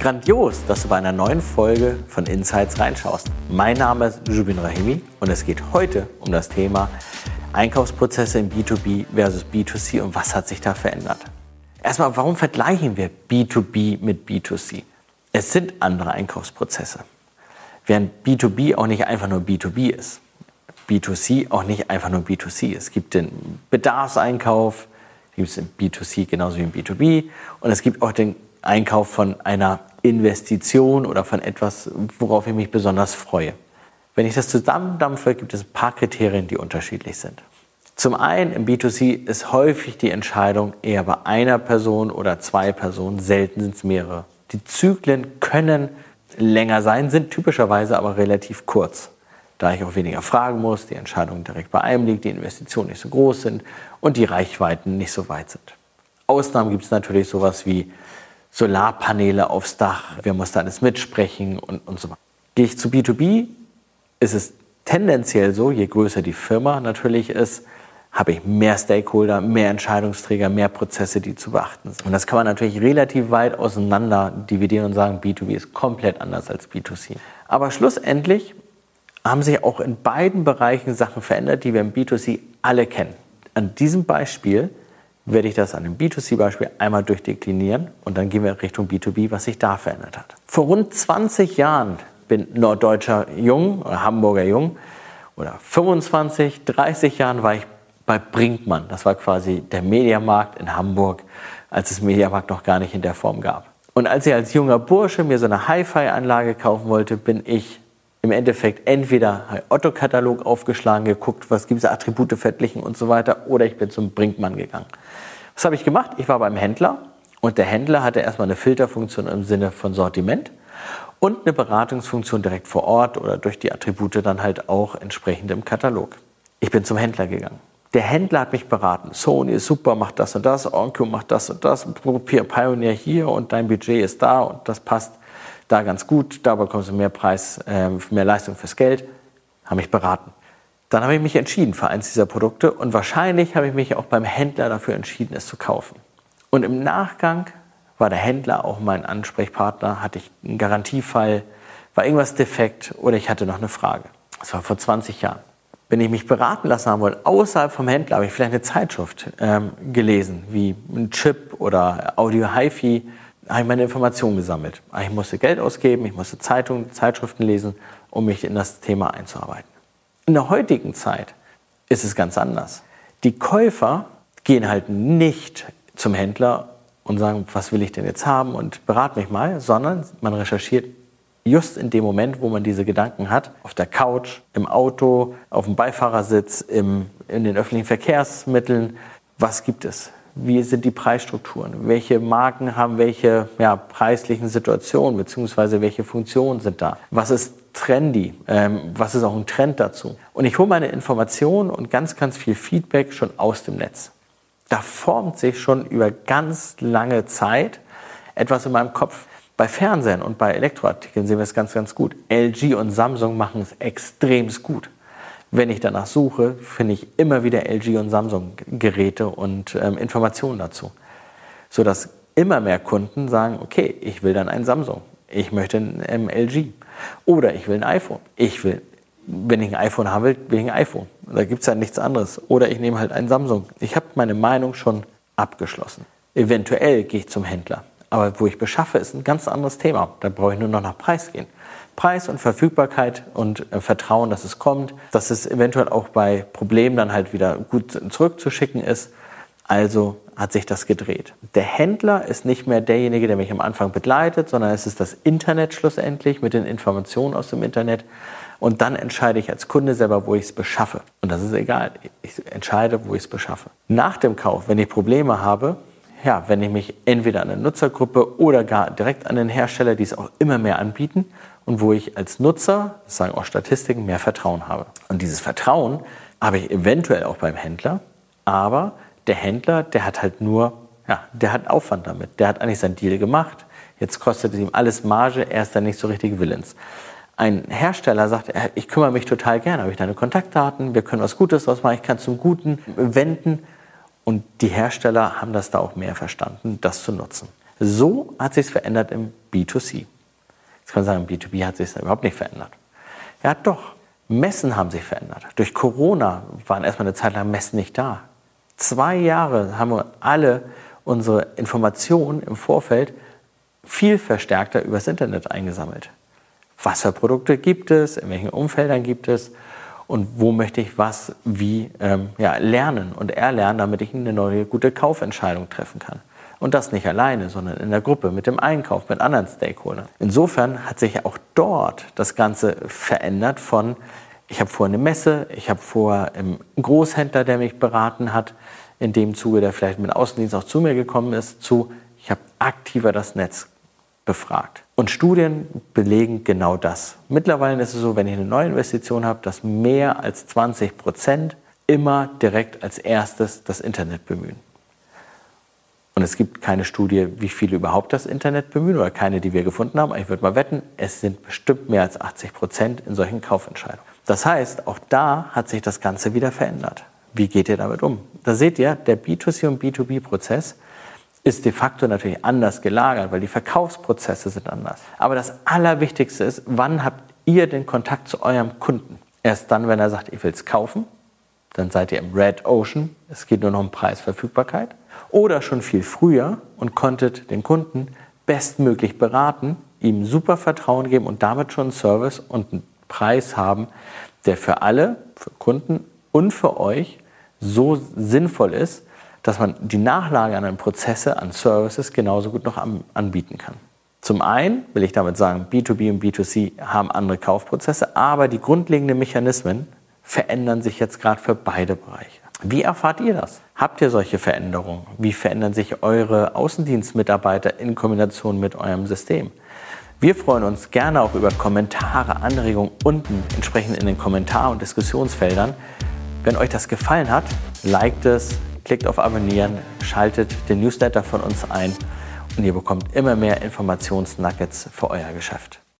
Grandios, dass du bei einer neuen Folge von Insights reinschaust. Mein Name ist Jubin Rahimi und es geht heute um das Thema Einkaufsprozesse im B2B versus B2C und was hat sich da verändert. Erstmal, warum vergleichen wir B2B mit B2C? Es sind andere Einkaufsprozesse. Während B2B auch nicht einfach nur B2B ist. B2C auch nicht einfach nur B2C. Es gibt den Bedarfseinkauf, gibt es im B2C genauso wie im B2B und es gibt auch den Einkauf von einer Investition oder von etwas, worauf ich mich besonders freue. Wenn ich das zusammendampfe, gibt es ein paar Kriterien, die unterschiedlich sind. Zum einen im B2C ist häufig die Entscheidung eher bei einer Person oder zwei Personen, selten sind es mehrere. Die Zyklen können länger sein, sind typischerweise aber relativ kurz, da ich auch weniger fragen muss, die Entscheidung direkt bei einem liegt, die Investitionen nicht so groß sind und die Reichweiten nicht so weit sind. Ausnahmen gibt es natürlich sowas wie Solarpaneele aufs Dach, wir mussten alles mitsprechen und, und so weiter. Gehe ich zu B2B, ist es tendenziell so, je größer die Firma natürlich ist, habe ich mehr Stakeholder, mehr Entscheidungsträger, mehr Prozesse, die zu beachten sind. Und das kann man natürlich relativ weit auseinander dividieren und sagen, B2B ist komplett anders als B2C. Aber schlussendlich haben sich auch in beiden Bereichen Sachen verändert, die wir im B2C alle kennen. An diesem Beispiel werde ich das an dem B2C-Beispiel einmal durchdeklinieren und dann gehen wir Richtung B2B, was sich da verändert hat. Vor rund 20 Jahren bin norddeutscher Jung oder Hamburger Jung oder 25, 30 Jahren war ich bei Brinkmann. Das war quasi der Mediamarkt in Hamburg, als es Mediamarkt noch gar nicht in der Form gab. Und als ich als junger Bursche mir so eine Hi-Fi-Anlage kaufen wollte, bin ich im Endeffekt entweder Otto-Katalog aufgeschlagen, geguckt, was gibt es, Attribute verglichen und so weiter, oder ich bin zum Brinkmann gegangen. Was habe ich gemacht? Ich war beim Händler und der Händler hatte erstmal eine Filterfunktion im Sinne von Sortiment und eine Beratungsfunktion direkt vor Ort oder durch die Attribute dann halt auch entsprechend im Katalog. Ich bin zum Händler gegangen. Der Händler hat mich beraten. Sony ist super, macht das und das, Onkyo macht das und das, Pioneer hier und dein Budget ist da und das passt da ganz gut, da bekommst du mehr Preis, äh, mehr Leistung fürs Geld, haben mich beraten. Dann habe ich mich entschieden für eins dieser Produkte und wahrscheinlich habe ich mich auch beim Händler dafür entschieden, es zu kaufen. Und im Nachgang war der Händler auch mein Ansprechpartner, hatte ich einen Garantiefall, war irgendwas defekt oder ich hatte noch eine Frage. Das war vor 20 Jahren. Wenn ich mich beraten lassen haben wollte, außerhalb vom Händler, habe ich vielleicht eine Zeitschrift ähm, gelesen, wie ein Chip oder Audio HiFi, habe ich meine Informationen gesammelt. Ich musste Geld ausgeben, ich musste Zeitungen, Zeitschriften lesen, um mich in das Thema einzuarbeiten. In der heutigen Zeit ist es ganz anders. Die Käufer gehen halt nicht zum Händler und sagen, was will ich denn jetzt haben und berat mich mal, sondern man recherchiert just in dem Moment, wo man diese Gedanken hat, auf der Couch, im Auto, auf dem Beifahrersitz, im, in den öffentlichen Verkehrsmitteln, was gibt es? Wie sind die Preisstrukturen, welche Marken haben welche ja, preislichen Situationen, beziehungsweise welche Funktionen sind da, was ist trendy, ähm, was ist auch ein Trend dazu. Und ich hole meine Informationen und ganz, ganz viel Feedback schon aus dem Netz. Da formt sich schon über ganz lange Zeit etwas in meinem Kopf. Bei Fernsehen und bei Elektroartikeln sehen wir es ganz, ganz gut. LG und Samsung machen es extremst gut wenn ich danach suche, finde ich immer wieder LG und Samsung Geräte und ähm, Informationen dazu. Sodass immer mehr Kunden sagen, okay, ich will dann ein Samsung, ich möchte ein ähm, LG oder ich will ein iPhone. Ich will, wenn ich ein iPhone haben will, will ich ein iPhone. Da gibt es ja nichts anderes. Oder ich nehme halt ein Samsung. Ich habe meine Meinung schon abgeschlossen. Eventuell gehe ich zum Händler. Aber wo ich beschaffe, ist ein ganz anderes Thema. Da brauche ich nur noch nach Preis gehen. Preis und Verfügbarkeit und äh, Vertrauen, dass es kommt, dass es eventuell auch bei Problemen dann halt wieder gut zurückzuschicken ist. Also hat sich das gedreht. Der Händler ist nicht mehr derjenige, der mich am Anfang begleitet, sondern es ist das Internet schlussendlich mit den Informationen aus dem Internet. Und dann entscheide ich als Kunde selber, wo ich es beschaffe. Und das ist egal. Ich entscheide, wo ich es beschaffe. Nach dem Kauf, wenn ich Probleme habe, ja, wenn ich mich entweder an eine Nutzergruppe oder gar direkt an den Hersteller, die es auch immer mehr anbieten, und wo ich als Nutzer, das sagen auch Statistiken, mehr Vertrauen habe. Und dieses Vertrauen habe ich eventuell auch beim Händler, aber der Händler, der hat halt nur, ja, der hat Aufwand damit. Der hat eigentlich sein Deal gemacht. Jetzt kostet es ihm alles Marge, er ist dann nicht so richtig willens. Ein Hersteller sagt, ich kümmere mich total gerne, habe ich deine Kontaktdaten, wir können was Gutes draus machen, ich kann zum Guten wenden. Und die Hersteller haben das da auch mehr verstanden, das zu nutzen. So hat sich verändert im B2C. Jetzt kann man sagen, im B2B hat sich überhaupt nicht verändert. Ja, doch. Messen haben sich verändert. Durch Corona waren erstmal eine Zeit lang Messen nicht da. Zwei Jahre haben wir alle unsere Informationen im Vorfeld viel verstärkter übers Internet eingesammelt. Was für Produkte gibt es, in welchen Umfeldern gibt es und wo möchte ich was wie ähm, ja, lernen und erlernen, damit ich eine neue gute Kaufentscheidung treffen kann. Und das nicht alleine, sondern in der Gruppe, mit dem Einkauf, mit anderen Stakeholdern. Insofern hat sich auch dort das Ganze verändert von, ich habe vorher eine Messe, ich habe vorher einen Großhändler, der mich beraten hat, in dem Zuge, der vielleicht mit Außendienst auch zu mir gekommen ist, zu, ich habe aktiver das Netz befragt. Und Studien belegen genau das. Mittlerweile ist es so, wenn ich eine neue Investition habe, dass mehr als 20 Prozent immer direkt als erstes das Internet bemühen. Und es gibt keine Studie, wie viele überhaupt das Internet bemühen oder keine, die wir gefunden haben. Ich würde mal wetten, es sind bestimmt mehr als 80 Prozent in solchen Kaufentscheidungen. Das heißt, auch da hat sich das Ganze wieder verändert. Wie geht ihr damit um? Da seht ihr, der B2C und B2B-Prozess ist de facto natürlich anders gelagert, weil die Verkaufsprozesse sind anders. Aber das Allerwichtigste ist, wann habt ihr den Kontakt zu eurem Kunden? Erst dann, wenn er sagt, ich will es kaufen, dann seid ihr im Red Ocean, es geht nur noch um Preisverfügbarkeit. Oder schon viel früher und konntet den Kunden bestmöglich beraten, ihm super Vertrauen geben und damit schon einen Service und einen Preis haben, der für alle, für Kunden und für euch so sinnvoll ist, dass man die nachlagernden Prozesse an Services genauso gut noch anbieten kann. Zum einen will ich damit sagen, B2B und B2C haben andere Kaufprozesse, aber die grundlegenden Mechanismen verändern sich jetzt gerade für beide Bereiche. Wie erfahrt ihr das? Habt ihr solche Veränderungen? Wie verändern sich eure Außendienstmitarbeiter in Kombination mit eurem System? Wir freuen uns gerne auch über Kommentare, Anregungen unten entsprechend in den Kommentar- und Diskussionsfeldern. Wenn euch das gefallen hat, liked es, klickt auf Abonnieren, schaltet den Newsletter von uns ein und ihr bekommt immer mehr Informationsnuggets für euer Geschäft.